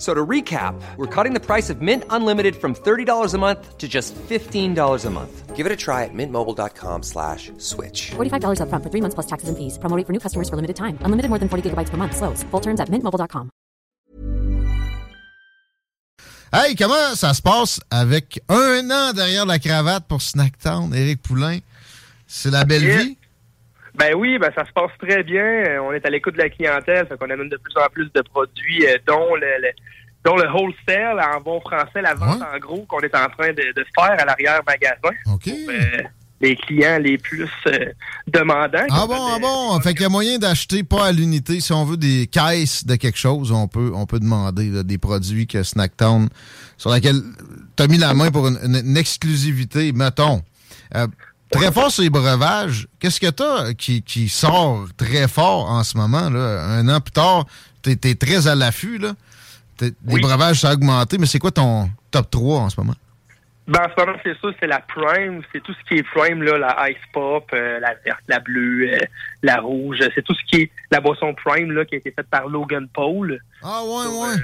So to recap, we're cutting the price of Mint Unlimited from $30 a month to just $15 a month. Give it a try at mintmobile.com slash switch. $45 upfront for three months plus taxes and fees. Promo rate for new customers for limited time. Unlimited more than 40 gigabytes per month. Slows. Full terms at mintmobile.com. Hey, comment ça se passe avec un an derrière la cravate pour Snacktown, Éric Poulain? C'est la belle Yeah. vie? Ben oui, ben ça se passe très bien. On est à l'écoute de la clientèle, fait qu'on amène de plus en plus de produits, euh, dont le, le- dont le wholesale, en bon français, la vente en gros qu'on est en train de, de faire à l'arrière-magasin. OK. Pour, euh, les clients les plus euh, demandants. Ah bon, ah bon. Fait qu'il y a moyen d'acheter pas à l'unité. Si on veut des caisses de quelque chose, on peut, on peut demander là, des produits que Snacktown, sur lesquels tu as mis la main pour une, une- une exclusivité, mettons. Euh, très fort sur les breuvages. Qu'est-ce que tu as qui, qui sort très fort en ce moment? Là? Un an plus tard, tu es, très à l'affût. là. Les breuvages, ça a augmenté, mais c'est quoi ton top 3 en ce moment? Ben, en ce moment, c'est ça, c'est la Prime. C'est tout ce qui est Prime, là, la Ice Pop, euh, la verte, la bleue, euh, la rouge. C'est tout ce qui est la boisson Prime, là, qui a été faite par Logan Paul. Ah ouais, ouais.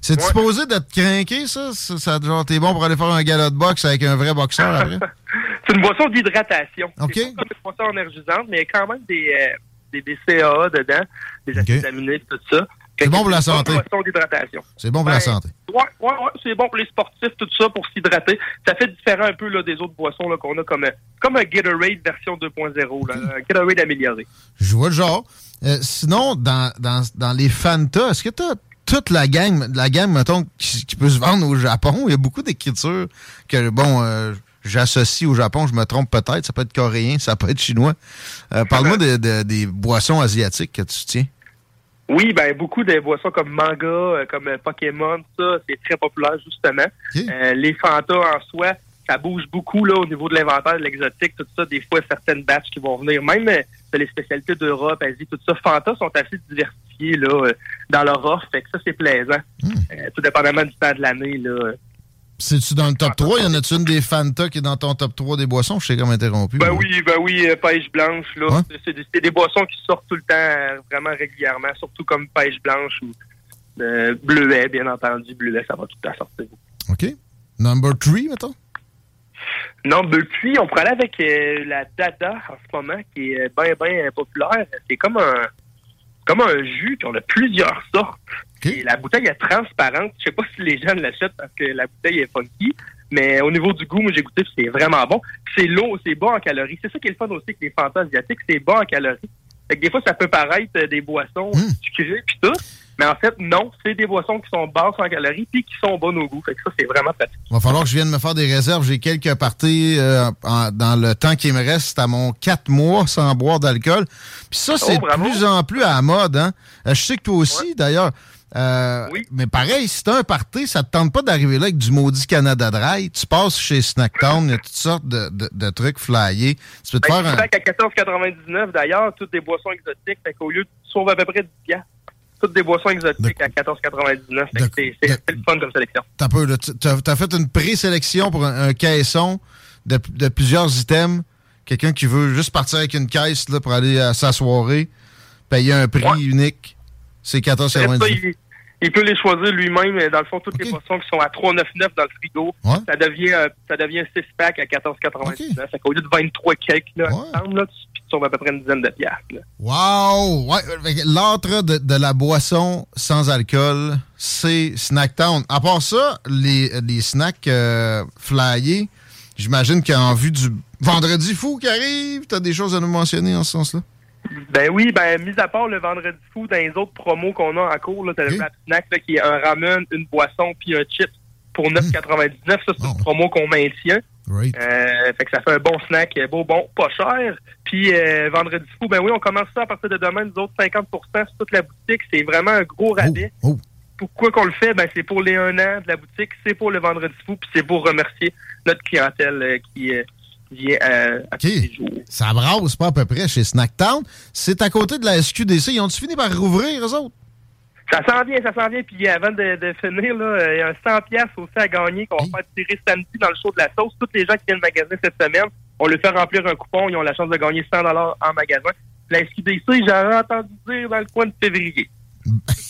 C'est supposé d'être craqué, ça? ça, ça- genre, t'es bon pour aller faire un galop de boxe avec un vrai boxeur après? C'est une boisson d'hydratation. OK. C'est pas une boisson énergisante, mais il y a quand même des, euh, des, des CAA dedans, des acides aminés, tout ça. C'est bon pour la santé. C'est bon pour la santé. Ouais, ouais, ouais, c'est bon pour les sportifs, tout ça, pour s'hydrater. Ça fait différent un peu là, des autres boissons qu'on a comme, comme un Gatorade version 2.0, là, un Gatorade amélioré. Je vois le genre. Euh, sinon, dans, dans, dans les Fanta, est-ce que t'as toute la gamme, la gamme, mettons, qui, qui peut se vendre au Japon? Il y a beaucoup d'écritures que, bon, euh, j'associe au Japon, je me trompe peut-être. Ça peut être coréen, ça peut être chinois. Euh, Parle-moi de- de- des boissons asiatiques que tu tiens. Oui, ben beaucoup de boissons comme manga, euh, comme euh, Pokémon, ça, c'est très populaire justement. Euh, les Fanta en soi, ça bouge beaucoup là au niveau de l'inventaire, de l'exotique, tout ça. Des fois, certaines batches qui vont venir, même euh, les spécialités d'Europe, Asie, tout ça. Fanta sont assez diversifiés là euh, dans leur offre, fait que ça c'est plaisant. Euh, tout dépendamment du temps de l'année là. C'est-tu dans le top 3? Y en a-tu une des Fanta qui est dans ton top 3 des boissons? Je sais comme interrompu. Ben oui, ben oui, euh, pêche blanche là, C'est- c'est des, boissons qui sortent tout le temps, euh, vraiment régulièrement, surtout comme pêche blanche ou euh, bleuet, bien entendu, bleuet, ça va tout le temps sortir. OK. Number 3, mettons? Non, depuis, on pourrait aller avec la Dada en ce moment, qui est bien, bien populaire. C'est comme un comme un jus, puis on a plusieurs sortes. Et la bouteille est transparente. Je sais pas si les gens l'achètent parce que la bouteille est funky, mais au niveau du goût, moi j'ai goûté, c'est vraiment bon. C'est lourd, c'est bas en calories. C'est ça qui est le fun aussi avec les fantas asiatiques, c'est bas en calories. Fait que des fois, ça peut paraître euh, des boissons sucrées puis tout, mais en fait, non, c'est des boissons qui sont basses en calories puis qui sont bonnes au goût. Fait que ça, c'est vraiment pratique. Va falloir que je vienne me faire des réserves. J'ai quelques parties euh, en- dans le temps qui me reste à mon 4 mois sans boire d'alcool. Puis ça, c'est Oh, bravo. de plus en plus à la mode. Hein? Euh, Je sais que toi aussi, d'ailleurs. Euh, Mais pareil, si t'as un party, ça te tente pas d'arriver là avec du maudit Canada Dry. Tu passes chez Snacktown, il y a toutes sortes de, de- de trucs flyés. Tu peux te Ben, faire un... qu'à 14,99 d'ailleurs, toutes des boissons exotiques, fait qu'au lieu de sauver à peu près 10 piastres, toutes des boissons exotiques à 14,99. Fait que c'est- le fun comme sélection. T'as peu, T'as as fait une présélection pour un, un caisson de, de plusieurs items. Quelqu'un qui veut juste partir avec une caisse là, pour aller à sa soirée, payer un prix unique, c'est Après ça, 14,99. il, peut les choisir lui-même. mais Dans le fond, toutes les boissons qui sont à 3,99 dans le frigo, ça devient euh, ça devient 6 packs à 14,99. Fait qu'au lieu de 23 cakes, là, ensemble, là, tu, tu sauves à peu près une dizaine de piastres. là. Wow! Ouais, L'âtre de, de la boisson sans alcool, c'est Snacktown. À part ça, les, les snacks euh, flyés, j'imagine qu'en vue du vendredi fou qui arrive, t'as des choses à nous mentionner en ce sens-là? Ben oui, ben mis à part le vendredi fou, dans les autres promos qu'on a en cours, t'as le rap snack là, qui est un ramen, une boisson puis un chip pour 9,99. Ça, c'est une promo qu'on maintient. Right. Euh, fait que ça fait un bon snack, euh, beau, bon, pas cher. Puis euh, vendredi fou, ben oui, on commence ça à partir de demain, nous autres 50 sur toute la boutique. C'est vraiment un gros rabais. Oh, oh. Pourquoi qu'on le fait? Ben c'est pour les un an de la boutique, c'est pour le vendredi fou, puis c'est pour remercier notre clientèle euh, qui vient à, à tous les jours. Ça brasse pas à peu près chez Snacktown. C'est à côté de la SQDC. Ils ont-tu fini par rouvrir, eux autres? Ça s'en vient, ça s'en vient. Puis avant de, de finir, là, il y a un 100 pièces aussi à gagner qu'on va faire tirer samedi dans le show de la sauce. Tous les gens qui viennent magasiner cette semaine, on leur fait remplir un coupon. Ils ont la chance de gagner 100 en magasin. La SQDC, j'aurais entendu dire dans le coin de février.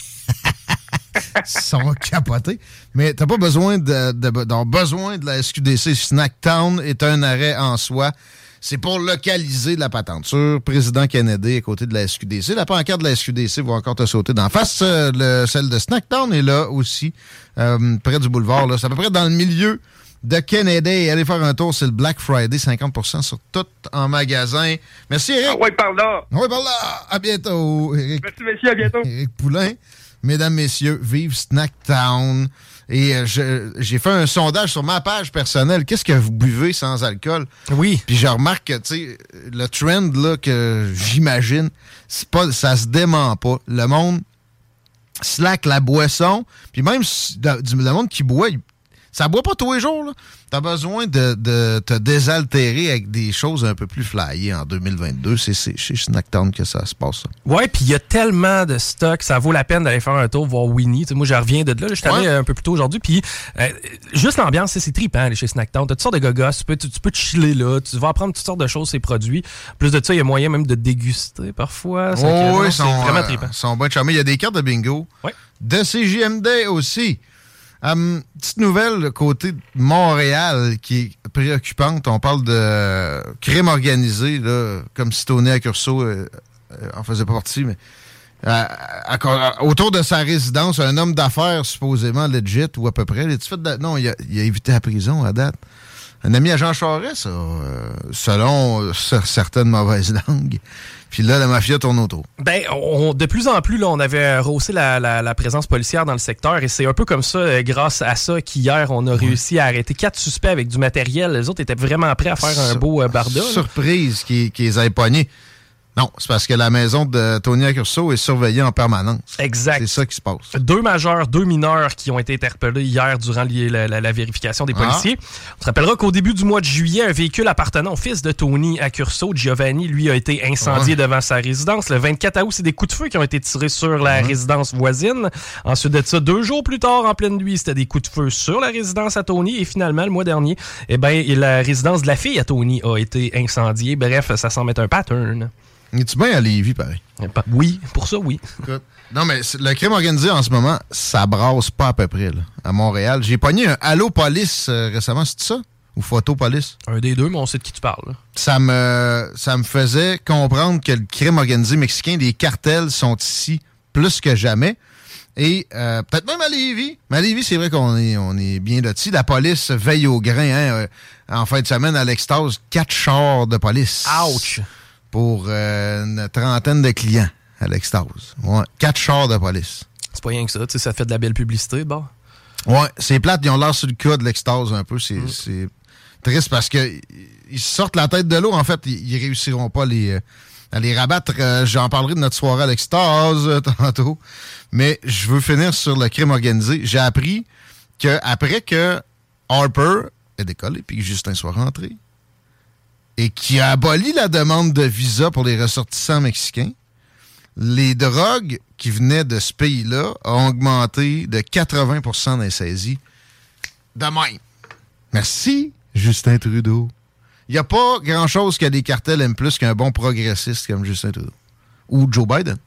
Sont capotés. Mais t'as pas besoin de, de, de, besoin de la SQDC. Snacktown est un arrêt en soi. C'est pour localiser la patente. Sur Président Kennedy à côté de la SQDC. La pancarte de la SQDC va encore te sauter d'en face. Euh, le, celle de Snacktown est là aussi, euh, près du boulevard. C'est à peu près dans le milieu de Kennedy. Allez faire un tour, c'est le Black Friday, 50% sur tout en magasin. Merci, Eric. Ah ouais, par là. Ouais, par là. À bientôt, Eric. Merci, messieurs, à bientôt. Eric Poulain. Mesdames, messieurs, vive Snacktown. Et euh, j'ai fait un sondage sur ma page personnelle. Qu'est-ce que vous buvez sans alcool? Oui. Puis je remarque que, tu sais, le trend là, que j'imagine, c'est pas, ça se dément pas. Le monde slack la boisson. Puis même le monde qui boit, ça boit pas tous les jours. Tu as besoin de, de, te désaltérer avec des choses un peu plus flyées en 2022. C'est chez Snacktown que ça se passe. Ouais, puis il y a tellement de stock, ça vaut la peine d'aller faire un tour, voir Winnie. moi, je reviens de là. Je suis allé un peu plus tôt aujourd'hui. Puis euh, juste l'ambiance, c'est trippant aller chez Snacktown. Tu as toutes sortes de gogos. Tu peux, tu, peux te chiller là. Tu vas apprendre toutes sortes de choses, ces produits. Plus de ça, il y a moyen même de déguster parfois. Oh, oui, c'est vraiment trippant. Ils sont bons Il y a des cartes de bingo. Ouais. De CGMD aussi. Um, petite nouvelle côté Montréal qui est préoccupante. On parle de crime organisé, là, comme si Tony Accurso euh, euh, en faisait partie, mais euh, autour de sa résidence, un homme d'affaires supposément legit ou à peu près. non, il il a, évité la prison à date. Un ami à Jean Charest, selon certaines mauvaises langues. Puis là, la mafia tourne autour. Ben, on, de plus en plus, là, on avait rehaussé la, la, présence policière dans le secteur et c'est un peu comme ça, euh, grâce à ça, qu'hier, on a réussi à arrêter quatre suspects avec du matériel. Les autres étaient vraiment prêts à faire un beau euh, barda. Surprise qu'ils qu aient pognés. Non, c'est parce que la maison de Tony Accurso est surveillée en permanence. Exact. C'est ça qui se passe. Deux majeurs, deux mineurs qui ont été interpellés hier durant la, vérification des policiers. Ah. On se rappellera qu'au début du mois de juillet, un véhicule appartenant au fils de Tony Accurso, Giovanni, lui, a été incendié devant sa résidence. Le 24 août, c'est des coups de feu qui ont été tirés sur la résidence voisine. Ensuite de ça, deux jours plus tard, en pleine nuit, c'était des coups de feu sur la résidence à Tony. Et finalement, le mois dernier, eh ben, la résidence de la fille à Tony a été incendiée. Bref, ça semble être un pattern. Es-tu bien à Lévis, pareil? Oui, pour ça, oui. non, mais le crime organisé en ce moment, ça brasse pas à peu près, là, à Montréal. J'ai pogné un Allo Police euh, récemment, c'est ça? Ou Photo Police? Un des deux, mais on sait de qui tu parles. Ça me, ça me faisait comprendre que le crime organisé mexicain, les cartels sont ici plus que jamais. Et euh, peut-être même à Lévis. Mais à Lévis, c'est vrai qu'on est, on est bien lotis. La police veille au grain. Hein, euh, en fin de semaine, à l'extase, quatre chars de police. Ouch! Pour euh, une trentaine de clients à l'extase. Ouais. Quatre chars de police. C'est pas rien que ça, tu sais, ça fait de la belle publicité, bon. Ouais, c'est plate, ils ont l'air sur le cas de l'extase un peu. C'est mm. triste parce que ils sortent la tête de l'eau. En fait, ils, réussiront pas les, euh, à les rabattre. Euh, j'en parlerai de notre soirée à l'extase tantôt. Mais je veux finir sur le crime organisé. J'ai appris que après que Harper est décollé puis que Justin soit rentré, et qui a aboli la demande de visa pour les ressortissants mexicains, les drogues qui venaient de ce pays-là ont augmenté de 80 dans les saisies. De. Merci, Justin Trudeau. Il n'y a pas grand-chose que les cartels aiment plus qu'un bon progressiste comme Justin Trudeau. Ou Joe Biden.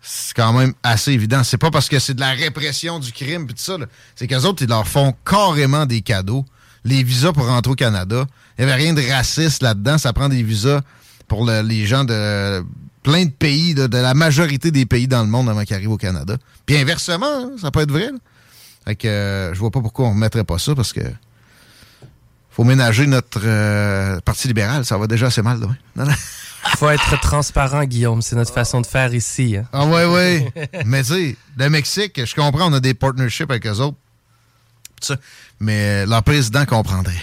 C'est quand même assez évident. C'est pas parce que c'est de la répression du crime et tout ça. C'est qu'eux autres, ils leur font carrément des cadeaux. Les visas pour rentrer au Canada. Il n'y avait rien de raciste là-dedans. Ça prend des visas pour les gens de plein de pays, de, la majorité des pays dans le monde avant qu'ils arrivent au Canada. Puis inversement, hein, ça peut être vrai. Fait que euh, je vois pas pourquoi on ne remettrait pas ça parce que faut ménager notre euh, Parti libéral. Ça va déjà assez mal. Non, Faut être transparent, Guillaume. C'est notre façon de faire ici. Hein. Ah ouais, ouais. Mais tu sais, le Mexique, je comprends, on a des partnerships avec eux autres. Mais leur président comprendrait.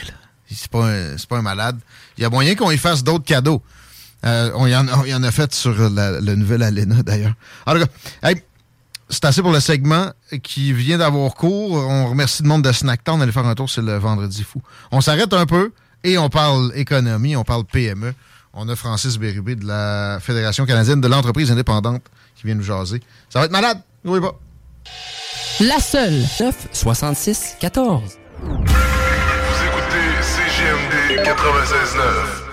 C'est pas, un, pas un malade. Il y a moyen qu'on y fasse d'autres cadeaux. Euh, on, y en, a fait sur le nouvel Alena, d'ailleurs. En c'est assez pour le segment qui vient d'avoir cours. On remercie le monde de Snacktown d'aller faire un tour, c'est le vendredi fou. On s'arrête un peu et on parle économie, on parle PME. On a Francis Bérubé de la Fédération canadienne de l'entreprise indépendante qui vient nous jaser. Ça va être malade, oui pas. La seule. 9 66 14. Vous écoutez CGMD 96.9.